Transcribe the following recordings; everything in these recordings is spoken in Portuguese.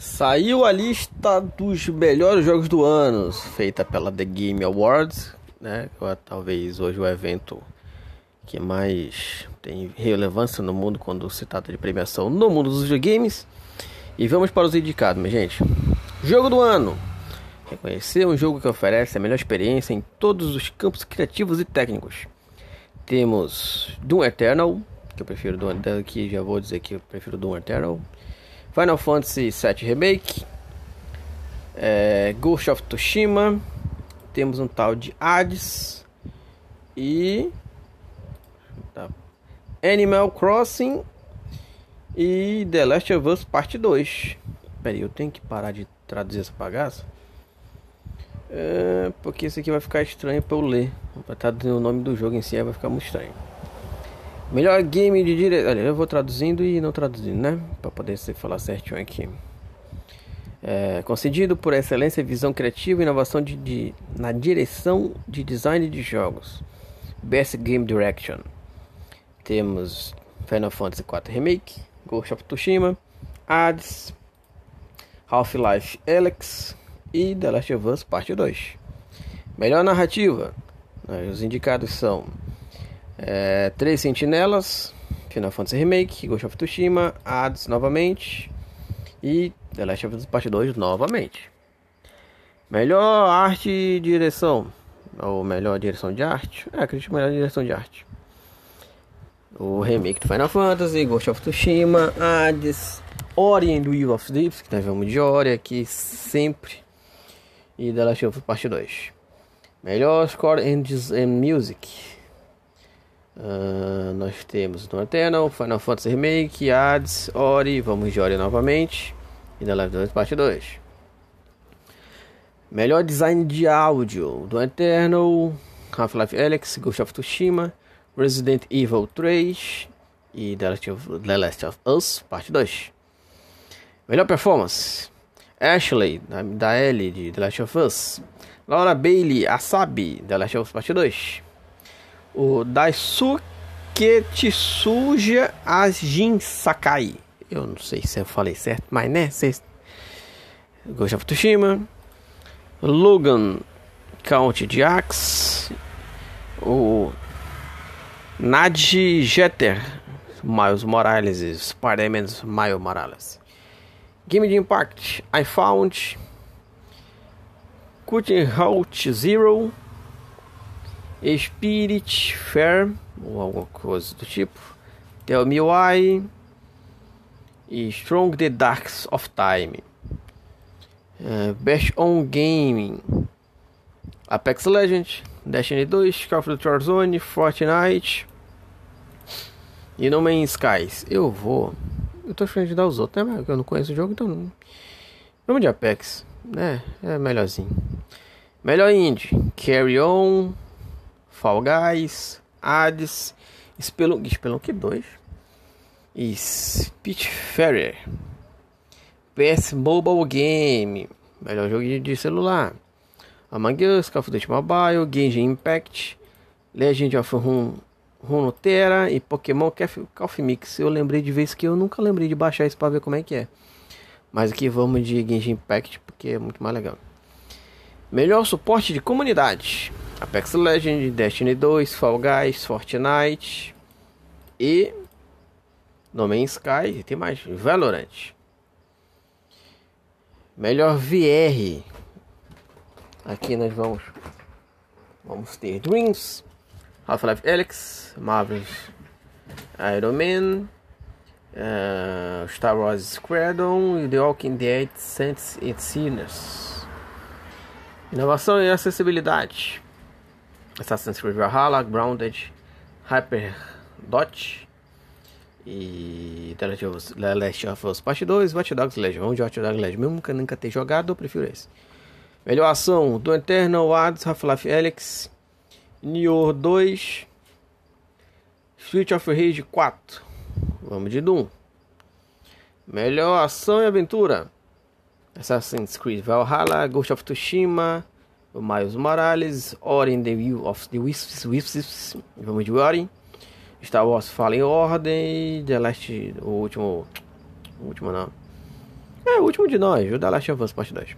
Saiu a lista dos melhores jogos do ano, feita pela The Game Awards, né? Talvez hoje o evento que mais tem relevância no mundo quando se trata de premiação no mundo dos videogames. E vamos para os indicados, minha gente. Jogo do ano. Reconhecer um jogo que oferece a melhor experiência em todos os campos criativos e técnicos. Temos Doom Eternal, que eu prefiro Doom Eternal, que já vou dizer que eu prefiro Doom Eternal. Final Fantasy VII Remake, é, Ghost of Tsushima, temos um tal de Hades e tá, Animal Crossing e The Last of Us Parte 2. Peraí, eu tenho que parar de traduzir essa bagaça. É, porque isso aqui vai ficar estranho para eu ler. Vai estar tá o nome do jogo em si, vai ficar muito estranho. Melhor game de direção. Olha, eu vou traduzindo e não traduzindo, né? Para poder falar certinho aqui. É, concedido por excelência, visão criativa e inovação de, de, na direção de design de jogos. Best Game Direction. Temos Final Fantasy IV Remake, Ghost of Tsushima, Hades, Half-Life Alyx e The Last of Us Parte 2. Melhor narrativa. Os indicados são é, Três Sentinelas, Final Fantasy Remake, Ghost of Tsushima, Hades novamente e The Last of Us Part 2 novamente. Melhor arte e direção, ou melhor direção de arte, é, acredito melhor direção de arte. O remake do Final Fantasy, Ghost of Tsushima, Hades, Ori and Will of Deeps, que nós vamos de Ori aqui sempre, e The Last of Us Part 2. Melhor score and music. Uh, nós temos no Eternal, Final Fantasy Remake, Hades, Ori, vamos de Ori novamente. E The Last 2 Parte 2. Melhor design de áudio do Eternal, Half-Life Alyx, Ghost of Tsushima, Resident Evil 3 e The Last of, The Last of Us Parte 2. Melhor performance: Ashley, da L de The Last of Us, Laura Bailey, Asabi, The Last of Us Parte 2 o Daisuke Tsuja Ajin Sakai. Eu não sei se eu falei certo, mas né? Cês... Ghost of Tsushima. Logan Count de Axe. O Nadji Jeter. Miles Morales. Spider-Man Miles Morales. Game de Impact. I Found. Cutting Out Zero. Spirit Fair ou alguma coisa do tipo. Tell Me Why e Strong the Darks of Time. Uh, Best on Gaming Apex Legends, Destiny 2, Call of Duty Warzone, Fortnite e No Man's Skies. Eu vou. Eu tô achando de dar os outros, né? Eu não conheço o jogo, então não. Vamos de Apex, né? É melhorzinho. Melhor indie: Carry On. Fall Guys, Hades, Spelunk, Spelunk 2 e Spitfire. PS Mobile Game, melhor jogo de celular. Among Us, Call of Duty Mobile, Genshin Impact, Legend of Run, Runeterra e Pokémon Coffee Mix. Eu lembrei de vez que eu nunca lembrei de baixar isso para ver como é que é. Mas aqui vamos de Genshin Impact porque é muito mais legal. Melhor suporte de comunidade. Apex Legends, Destiny 2, Fall Guys, Fortnite e No Man's Sky tem mais Valorant. Melhor VR. Aqui nós vamos vamos ter Dreams, Half-Life Alyx, Marvel's Iron Man, uh, Star Wars Squadron e The Walking Dead Saints and Sinners. Inovação e acessibilidade. Assassin's Creed Valhalla, Grounded, Hyperdot e The Last of Us Part 2, Watch Dogs Legion. Vamos de Watch Dogs Legion. Mesmo que eu nunca tenha jogado, eu prefiro esse. Melhor ação: Do Eternal, Hades, Half-Life Alyx, Nioh 2, Street of Rage 4. Vamos de Doom. Melhor ação e aventura: Assassin's Creed Valhalla, Ghost of Tsushima, Miles Morales, Ori the Will of the Wisps, Wisps vamos de Ori, Star Wars Fallen Order, The Last, o último, o último não, É, o último de nós, o da Last of Us Part 2.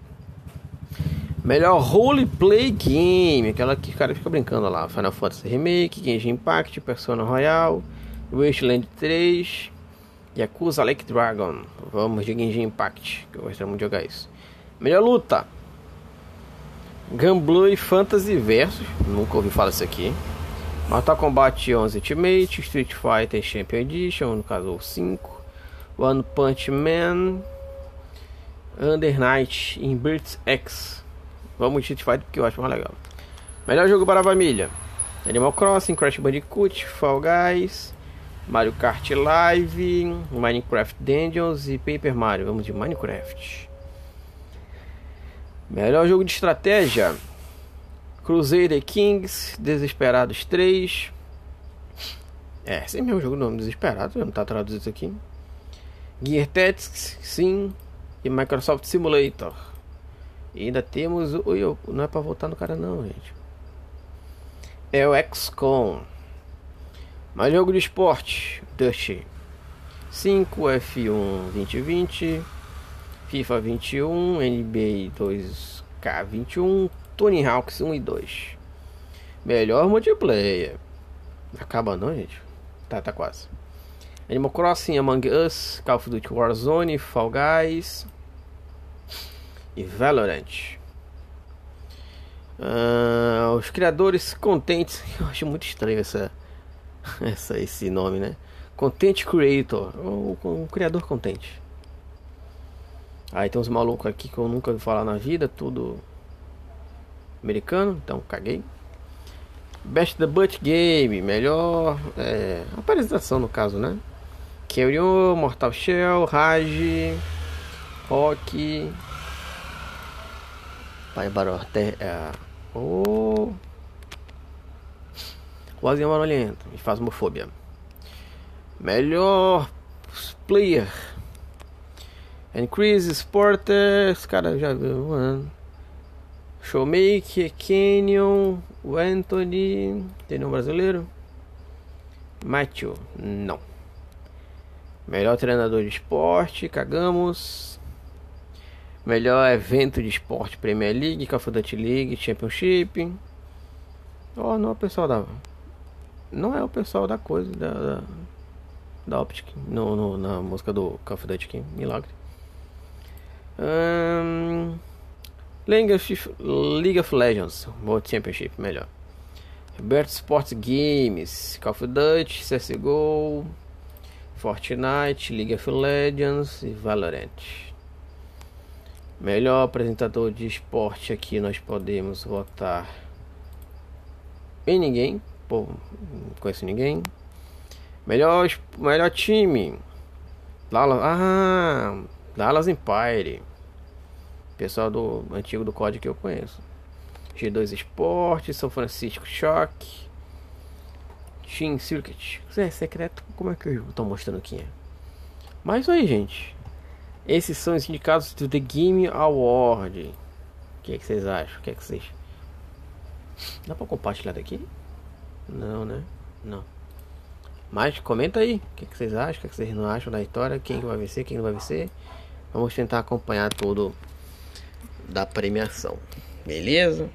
Melhor roleplay game, aquela que o cara fica brincando lá. Final Fantasy Remake, Genshin Impact, Persona Royal, Wasteland 3, Yakuza Lake Dragon. Vamos de Genshin Impact, que eu gostaria muito de jogar isso. Melhor luta. Gunblue Fantasy Versus, nunca ouvi falar isso aqui. Mortal Kombat 11 Ultimate, Street Fighter Champion Edition, no caso o 5. One Punch Man, Under Night Birds X. Vamos de Street Fighter porque eu acho mais legal. Melhor jogo para a família: Animal Crossing, Crash Bandicoot, Fall Guys, Mario Kart Live, Minecraft Dungeons e Paper Mario. Vamos de Minecraft. Melhor jogo de estratégia: Crusader Kings, Desesperados 3. É, esse é meu jogo nome, Desesperados, não tá traduzido aqui. Gear Tactics, sim, e Microsoft Simulator. E ainda temos o. Não é pra voltar no cara, não, gente. É o XCOM. Mais jogo de esporte: Dust 5, F1 2020, FIFA 21, NBA 2K21, Tony Hawks 1 e 2. Melhor multiplayer. Acaba não, gente? Tá, tá quase. Animal Crossing, Among Us, Call of Duty Warzone, Fall Guys e Valorant. Uh, os criadores contentes, eu acho muito estranho essa, essa, esse nome, né? Content Creator, o, o criador contente. Aí tem uns malucos aqui que eu nunca vi falar na vida, tudo americano, então caguei. Best the Butt Game, melhor é, apresentação no caso, né? Keurion, Mortal Shell, Raj, Rock, Pai Baró, é, o Quase Amarolento e Fasmofobia. Melhor player. Increase Sporters, cara já viu, mano. Showmaker, Canyon, o Anthony, tem um brasileiro? Matthew, não. Melhor treinador de esporte, cagamos. Melhor evento de esporte, Premier League, Duty League, Championship. Oh, não é o pessoal da. Não é o pessoal da coisa, da. Da, da Optic, no, no, na música do Duty aqui, Milagre. Um, League, of, League of Legends, World Championship, melhor. Roberto Sports Games, Call of Duty, CSGO. Fortnite, League of Legends e Valorant. Melhor apresentador de esporte aqui nós podemos votar em ninguém. Pô, não conheço ninguém. Melhor, melhor time. Dallas, ah, Dallas Empire. Pessoal do antigo do código que eu conheço. G2 Esporte, São Francisco Shock. Team Circuit. É secreto, como é que eu tô mostrando aqui? É? Mas aí, gente. Esses são os indicados do The Game Award. O que, é que vocês acham? O que é que vocês. Dá pra compartilhar daqui? Não, né? Não. Mas comenta aí. O que, é que vocês acham? O que, é que vocês não acham da história? Quem vai vencer? Quem não vai vencer? Vamos tentar acompanhar tudo da premiação. Beleza?